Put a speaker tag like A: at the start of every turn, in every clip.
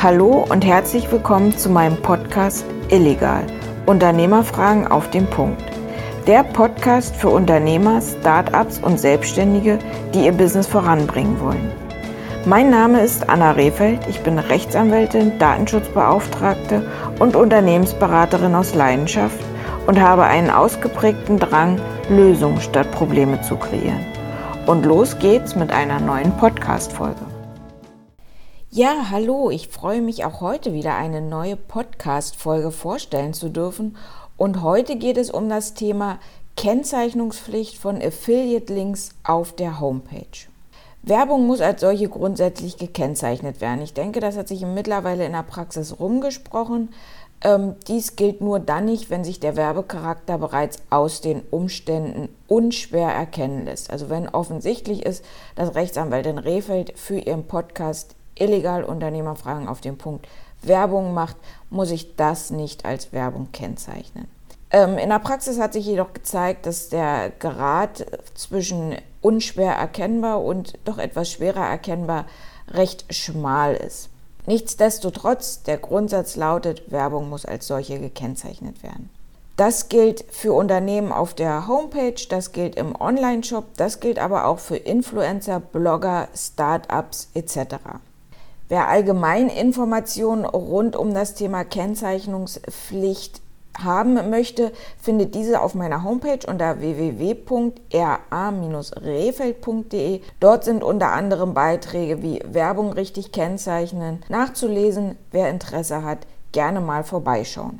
A: Hallo und herzlich willkommen zu meinem Podcast Illegal. Unternehmerfragen auf den Punkt. Der Podcast für Unternehmer, Startups und Selbstständige, die ihr Business voranbringen wollen. Mein Name ist Anna Rehfeld. Ich bin Rechtsanwältin, Datenschutzbeauftragte und Unternehmensberaterin aus Leidenschaft und habe einen ausgeprägten Drang, Lösungen statt Probleme zu kreieren. Und los geht's mit einer neuen Podcast-Folge. Ja, hallo, ich freue mich auch heute wieder eine neue Podcast-Folge vorstellen zu dürfen. Und heute geht es um das Thema Kennzeichnungspflicht von Affiliate-Links auf der Homepage. Werbung muss als solche grundsätzlich gekennzeichnet werden. Ich denke, das hat sich mittlerweile in der Praxis rumgesprochen. Ähm, dies gilt nur dann nicht, wenn sich der Werbecharakter bereits aus den Umständen unschwer erkennen lässt. Also wenn offensichtlich ist, dass Rechtsanwältin Rehfeld für ihren Podcast illegal Unternehmerfragen auf den Punkt Werbung macht, muss ich das nicht als Werbung kennzeichnen. Ähm, in der Praxis hat sich jedoch gezeigt, dass der Grad zwischen unschwer erkennbar und doch etwas schwerer erkennbar recht schmal ist. Nichtsdestotrotz, der Grundsatz lautet, Werbung muss als solche gekennzeichnet werden. Das gilt für Unternehmen auf der Homepage, das gilt im Online-Shop, das gilt aber auch für Influencer, Blogger, Startups etc. Wer allgemein Informationen rund um das Thema Kennzeichnungspflicht haben möchte, findet diese auf meiner Homepage unter www.ra-rehfeld.de. Dort sind unter anderem Beiträge wie Werbung richtig kennzeichnen nachzulesen. Wer Interesse hat, gerne mal vorbeischauen.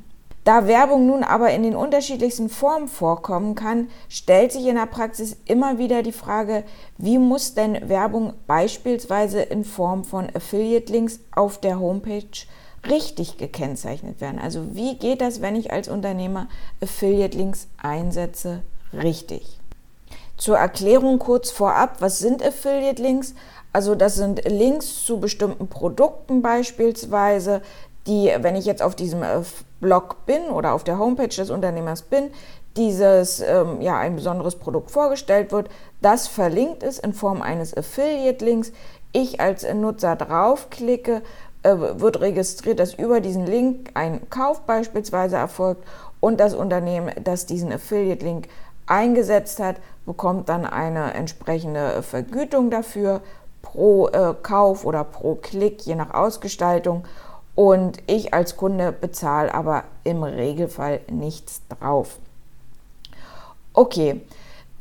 A: Da Werbung nun aber in den unterschiedlichsten Formen vorkommen kann, stellt sich in der Praxis immer wieder die Frage, wie muss denn Werbung beispielsweise in Form von Affiliate-Links auf der Homepage richtig gekennzeichnet werden? Also wie geht das, wenn ich als Unternehmer Affiliate-Links einsetze, richtig? Zur Erklärung kurz vorab, was sind Affiliate-Links? Also das sind Links zu bestimmten Produkten beispielsweise, die, wenn ich jetzt auf diesem äh, Blog bin oder auf der Homepage des Unternehmers bin, dieses ähm, ja ein besonderes Produkt vorgestellt wird, das verlinkt ist in Form eines Affiliate-Links. Ich als Nutzer draufklicke, äh, wird registriert, dass über diesen Link ein Kauf beispielsweise erfolgt und das Unternehmen, das diesen Affiliate-Link eingesetzt hat, bekommt dann eine entsprechende Vergütung dafür pro äh, Kauf oder pro Klick, je nach Ausgestaltung und ich als Kunde bezahle aber im Regelfall nichts drauf. Okay,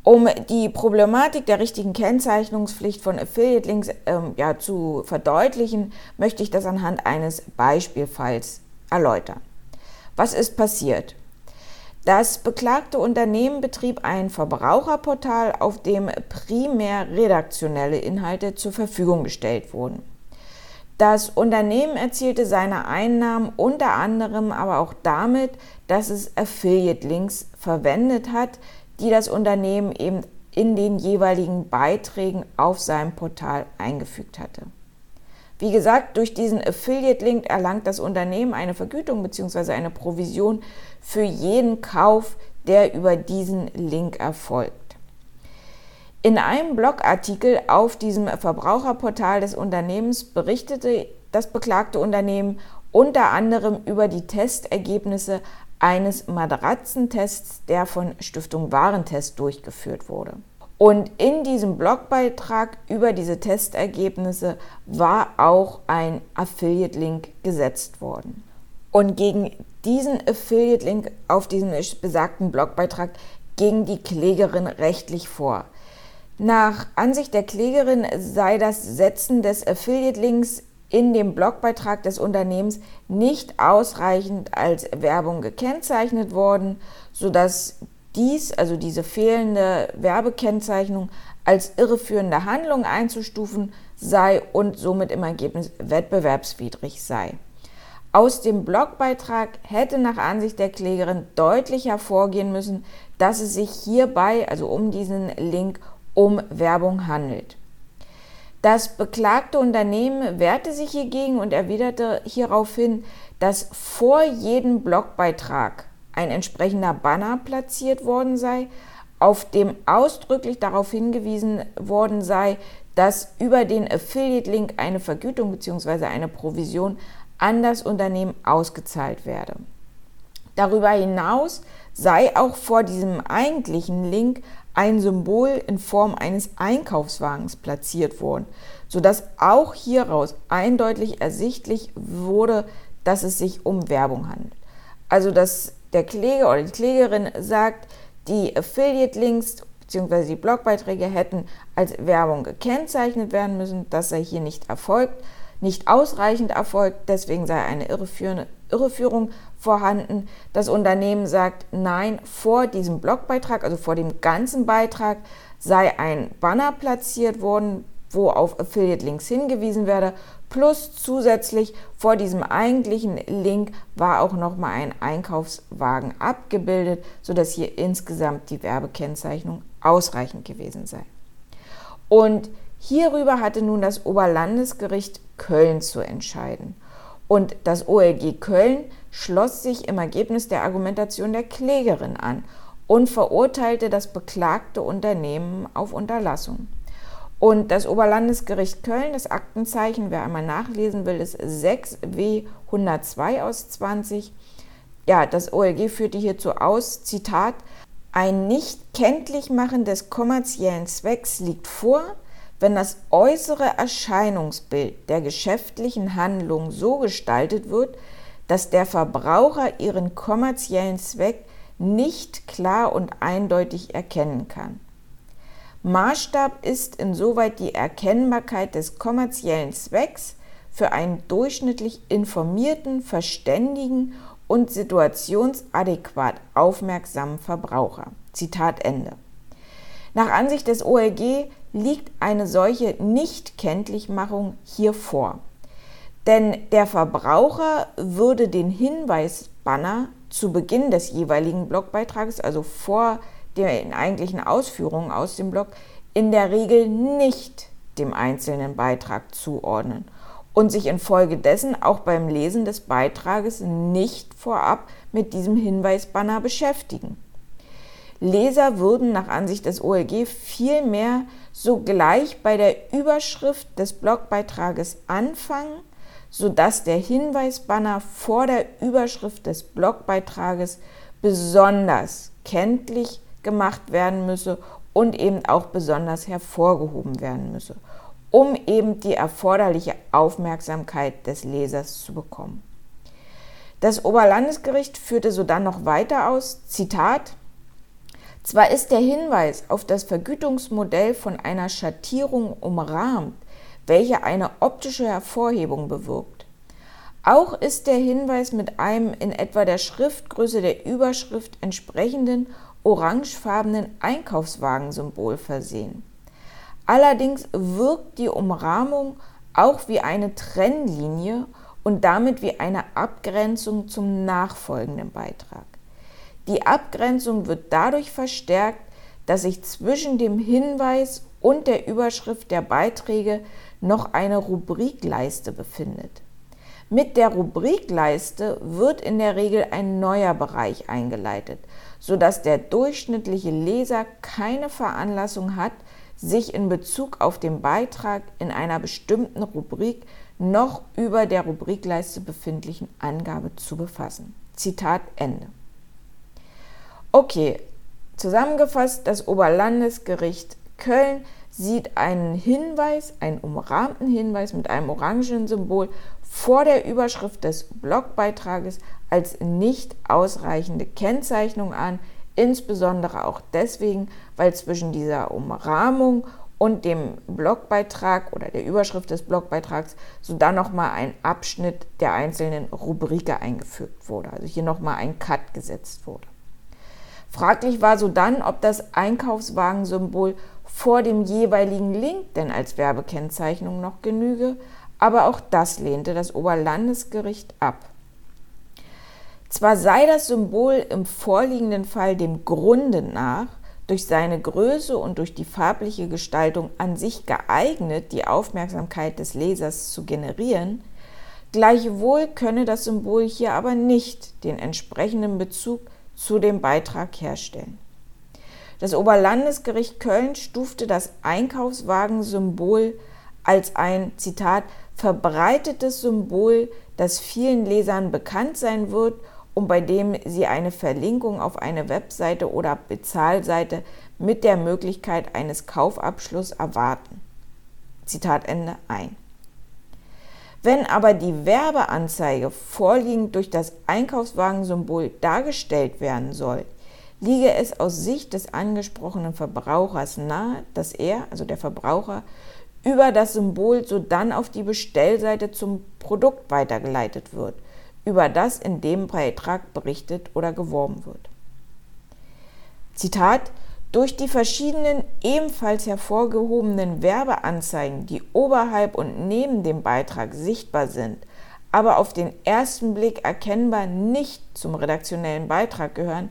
A: um die Problematik der richtigen Kennzeichnungspflicht von Affiliate Links ähm, ja, zu verdeutlichen, möchte ich das anhand eines Beispielfalls erläutern. Was ist passiert? Das beklagte Unternehmen betrieb ein Verbraucherportal, auf dem primär redaktionelle Inhalte zur Verfügung gestellt wurden. Das Unternehmen erzielte seine Einnahmen unter anderem aber auch damit, dass es Affiliate-Links verwendet hat, die das Unternehmen eben in den jeweiligen Beiträgen auf seinem Portal eingefügt hatte. Wie gesagt, durch diesen Affiliate-Link erlangt das Unternehmen eine Vergütung bzw. eine Provision für jeden Kauf, der über diesen Link erfolgt. In einem Blogartikel auf diesem Verbraucherportal des Unternehmens berichtete das beklagte Unternehmen unter anderem über die Testergebnisse eines Matratzentests, der von Stiftung Warentest durchgeführt wurde. Und in diesem Blogbeitrag über diese Testergebnisse war auch ein Affiliate-Link gesetzt worden. Und gegen diesen Affiliate-Link auf diesem besagten Blogbeitrag ging die Klägerin rechtlich vor. Nach Ansicht der Klägerin sei das Setzen des Affiliate-Links in dem Blogbeitrag des Unternehmens nicht ausreichend als Werbung gekennzeichnet worden, sodass dies, also diese fehlende Werbekennzeichnung, als irreführende Handlung einzustufen sei und somit im Ergebnis wettbewerbswidrig sei. Aus dem Blogbeitrag hätte nach Ansicht der Klägerin deutlich hervorgehen müssen, dass es sich hierbei, also um diesen Link, um Werbung handelt. Das beklagte Unternehmen wehrte sich hiergegen und erwiderte hieraufhin, dass vor jedem Blogbeitrag ein entsprechender Banner platziert worden sei, auf dem ausdrücklich darauf hingewiesen worden sei, dass über den Affiliate-Link eine Vergütung bzw. eine Provision an das Unternehmen ausgezahlt werde. Darüber hinaus sei auch vor diesem eigentlichen Link ein Symbol in Form eines Einkaufswagens platziert worden, sodass auch hieraus eindeutig ersichtlich wurde, dass es sich um Werbung handelt. Also dass der Kläger oder die Klägerin sagt, die Affiliate-Links bzw. die Blogbeiträge hätten als Werbung gekennzeichnet werden müssen. Das sei hier nicht erfolgt, nicht ausreichend erfolgt, deswegen sei eine Irreführung vorhanden. Das Unternehmen sagt, nein, vor diesem Blogbeitrag, also vor dem ganzen Beitrag, sei ein Banner platziert worden, wo auf Affiliate Links hingewiesen werde. Plus zusätzlich vor diesem eigentlichen Link war auch nochmal ein Einkaufswagen abgebildet, sodass hier insgesamt die Werbekennzeichnung ausreichend gewesen sei. Und hierüber hatte nun das Oberlandesgericht Köln zu entscheiden. Und das OLG Köln schloss sich im Ergebnis der Argumentation der Klägerin an und verurteilte das beklagte Unternehmen auf Unterlassung. Und das Oberlandesgericht Köln, das Aktenzeichen, wer einmal nachlesen will, ist 6W 102 aus 20. Ja, das OLG führte hierzu aus, Zitat, ein nicht kenntlich des kommerziellen Zwecks liegt vor, wenn das äußere Erscheinungsbild der geschäftlichen Handlung so gestaltet wird, dass der Verbraucher ihren kommerziellen Zweck nicht klar und eindeutig erkennen kann. Maßstab ist insoweit die Erkennbarkeit des kommerziellen Zwecks für einen durchschnittlich informierten, verständigen und situationsadäquat aufmerksamen Verbraucher. Zitat Ende. Nach Ansicht des OLG liegt eine solche Nichtkenntlichmachung hier vor. Denn der Verbraucher würde den Hinweisbanner zu Beginn des jeweiligen Blogbeitrages, also vor den eigentlichen Ausführungen aus dem Blog, in der Regel nicht dem einzelnen Beitrag zuordnen und sich infolgedessen auch beim Lesen des Beitrages nicht vorab mit diesem Hinweisbanner beschäftigen. Leser würden nach Ansicht des OLG vielmehr sogleich bei der Überschrift des Blogbeitrages anfangen, sodass der Hinweisbanner vor der Überschrift des Blogbeitrages besonders kenntlich gemacht werden müsse und eben auch besonders hervorgehoben werden müsse, um eben die erforderliche Aufmerksamkeit des Lesers zu bekommen. Das Oberlandesgericht führte sodann noch weiter aus, Zitat, zwar ist der Hinweis auf das Vergütungsmodell von einer Schattierung umrahmt, welche eine optische Hervorhebung bewirkt. Auch ist der Hinweis mit einem in etwa der Schriftgröße der Überschrift entsprechenden orangefarbenen Einkaufswagensymbol versehen. Allerdings wirkt die Umrahmung auch wie eine Trennlinie und damit wie eine Abgrenzung zum nachfolgenden Beitrag. Die Abgrenzung wird dadurch verstärkt, dass sich zwischen dem Hinweis und der Überschrift der Beiträge noch eine Rubrikleiste befindet. Mit der Rubrikleiste wird in der Regel ein neuer Bereich eingeleitet, sodass der durchschnittliche Leser keine Veranlassung hat, sich in Bezug auf den Beitrag in einer bestimmten Rubrik noch über der Rubrikleiste befindlichen Angabe zu befassen. Zitat Ende. Okay, zusammengefasst, das Oberlandesgericht Köln sieht einen Hinweis, einen umrahmten Hinweis mit einem orangen Symbol vor der Überschrift des Blogbeitrages als nicht ausreichende Kennzeichnung an, insbesondere auch deswegen, weil zwischen dieser Umrahmung und dem Blogbeitrag oder der Überschrift des Blogbeitrags so dann nochmal ein Abschnitt der einzelnen Rubrike eingefügt wurde, also hier nochmal ein Cut gesetzt wurde. Fraglich war so dann, ob das Einkaufswagensymbol vor dem jeweiligen Link denn als Werbekennzeichnung noch genüge, aber auch das lehnte das Oberlandesgericht ab. Zwar sei das Symbol im vorliegenden Fall dem Grunde nach durch seine Größe und durch die farbliche Gestaltung an sich geeignet, die Aufmerksamkeit des Lesers zu generieren, gleichwohl könne das Symbol hier aber nicht den entsprechenden Bezug zu dem Beitrag herstellen. Das Oberlandesgericht Köln stufte das Einkaufswagensymbol als ein, Zitat, verbreitetes Symbol, das vielen Lesern bekannt sein wird und bei dem sie eine Verlinkung auf eine Webseite oder Bezahlseite mit der Möglichkeit eines Kaufabschlusses erwarten. Zitat Ende ein. Wenn aber die Werbeanzeige vorliegend durch das Einkaufswagensymbol dargestellt werden soll, liege es aus Sicht des angesprochenen Verbrauchers nahe, dass er, also der Verbraucher, über das Symbol sodann auf die Bestellseite zum Produkt weitergeleitet wird, über das in dem Beitrag berichtet oder geworben wird. Zitat durch die verschiedenen ebenfalls hervorgehobenen Werbeanzeigen, die oberhalb und neben dem Beitrag sichtbar sind, aber auf den ersten Blick erkennbar nicht zum redaktionellen Beitrag gehören,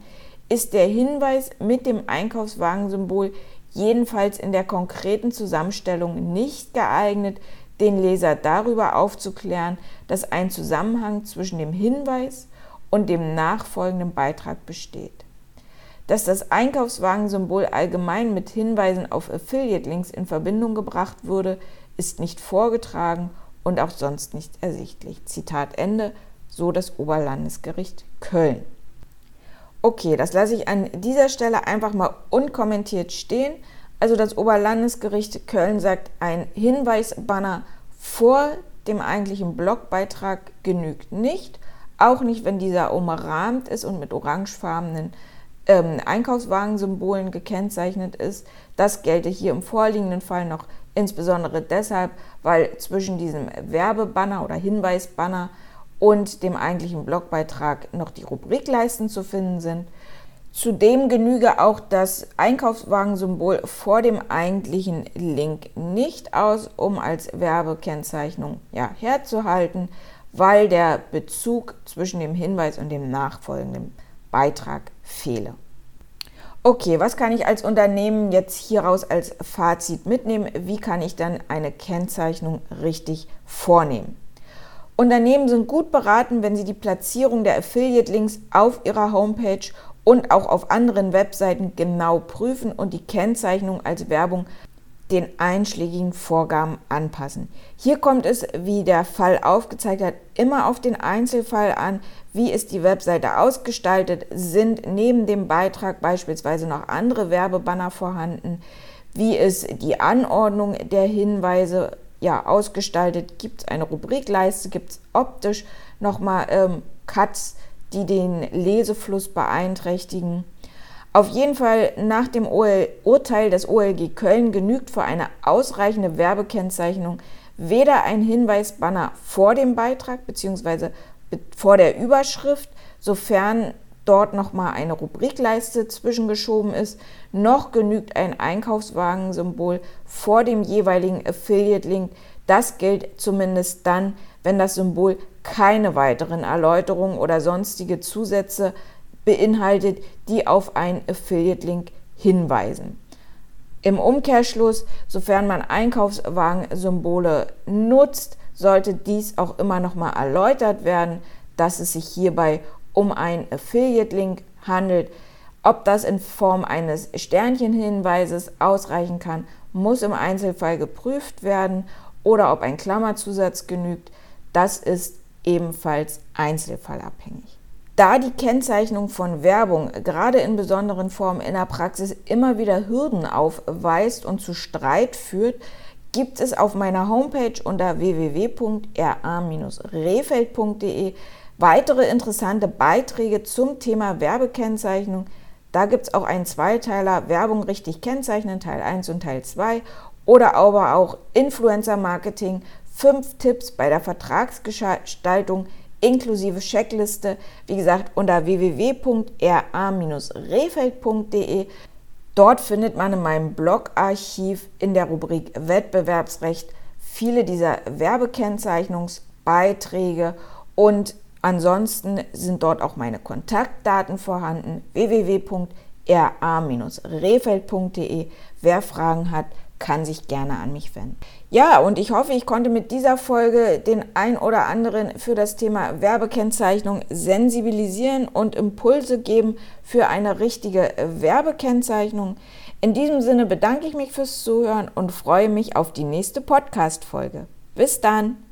A: ist der Hinweis mit dem Einkaufswagensymbol jedenfalls in der konkreten Zusammenstellung nicht geeignet, den Leser darüber aufzuklären, dass ein Zusammenhang zwischen dem Hinweis und dem nachfolgenden Beitrag besteht dass das Einkaufswagensymbol allgemein mit Hinweisen auf Affiliate-Links in Verbindung gebracht wurde, ist nicht vorgetragen und auch sonst nicht ersichtlich. Zitat Ende, so das Oberlandesgericht Köln. Okay, das lasse ich an dieser Stelle einfach mal unkommentiert stehen. Also das Oberlandesgericht Köln sagt, ein Hinweisbanner vor dem eigentlichen Blogbeitrag genügt nicht, auch nicht, wenn dieser umrahmt ist und mit orangefarbenen ähm, Einkaufswagensymbolen gekennzeichnet ist. Das gelte hier im vorliegenden Fall noch insbesondere deshalb, weil zwischen diesem Werbebanner oder Hinweisbanner und dem eigentlichen Blogbeitrag noch die Rubrikleisten zu finden sind. Zudem genüge auch das Einkaufswagensymbol vor dem eigentlichen Link nicht aus, um als Werbekennzeichnung ja, herzuhalten, weil der Bezug zwischen dem Hinweis und dem nachfolgenden Beitrag fehle. Okay, was kann ich als Unternehmen jetzt hieraus als Fazit mitnehmen? Wie kann ich dann eine Kennzeichnung richtig vornehmen? Unternehmen sind gut beraten, wenn sie die Platzierung der Affiliate-Links auf ihrer Homepage und auch auf anderen Webseiten genau prüfen und die Kennzeichnung als Werbung den einschlägigen Vorgaben anpassen. Hier kommt es, wie der Fall aufgezeigt hat, immer auf den Einzelfall an. Wie ist die Webseite ausgestaltet? Sind neben dem Beitrag beispielsweise noch andere Werbebanner vorhanden? Wie ist die Anordnung der Hinweise ja, ausgestaltet? Gibt es eine Rubrikleiste? Gibt es optisch nochmal ähm, Cuts, die den Lesefluss beeinträchtigen? Auf jeden Fall nach dem Urteil des OLG Köln genügt für eine ausreichende Werbekennzeichnung weder ein Hinweisbanner vor dem Beitrag bzw. vor der Überschrift, sofern dort nochmal eine Rubrikleiste zwischengeschoben ist, noch genügt ein Einkaufswagensymbol vor dem jeweiligen Affiliate-Link. Das gilt zumindest dann, wenn das Symbol keine weiteren Erläuterungen oder sonstige Zusätze beinhaltet, die auf einen Affiliate-Link hinweisen. Im Umkehrschluss, sofern man Einkaufswagensymbole nutzt, sollte dies auch immer noch mal erläutert werden, dass es sich hierbei um einen Affiliate-Link handelt. Ob das in Form eines Sternchenhinweises ausreichen kann, muss im Einzelfall geprüft werden oder ob ein Klammerzusatz genügt. Das ist ebenfalls einzelfallabhängig. Da die Kennzeichnung von Werbung gerade in besonderen Formen in der Praxis immer wieder Hürden aufweist und zu Streit führt, gibt es auf meiner Homepage unter www.ra-refeld.de weitere interessante Beiträge zum Thema Werbekennzeichnung. Da gibt es auch einen Zweiteiler Werbung richtig kennzeichnen, Teil 1 und Teil 2 oder aber auch Influencer Marketing, fünf Tipps bei der Vertragsgestaltung inklusive Checkliste, wie gesagt, unter www.ra-refeld.de. Dort findet man in meinem Blogarchiv in der Rubrik Wettbewerbsrecht viele dieser Werbekennzeichnungsbeiträge und ansonsten sind dort auch meine Kontaktdaten vorhanden www.ra-refeld.de. Wer Fragen hat, kann sich gerne an mich wenden. Ja, und ich hoffe, ich konnte mit dieser Folge den ein oder anderen für das Thema Werbekennzeichnung sensibilisieren und Impulse geben für eine richtige Werbekennzeichnung. In diesem Sinne bedanke ich mich fürs Zuhören und freue mich auf die nächste Podcast-Folge. Bis dann!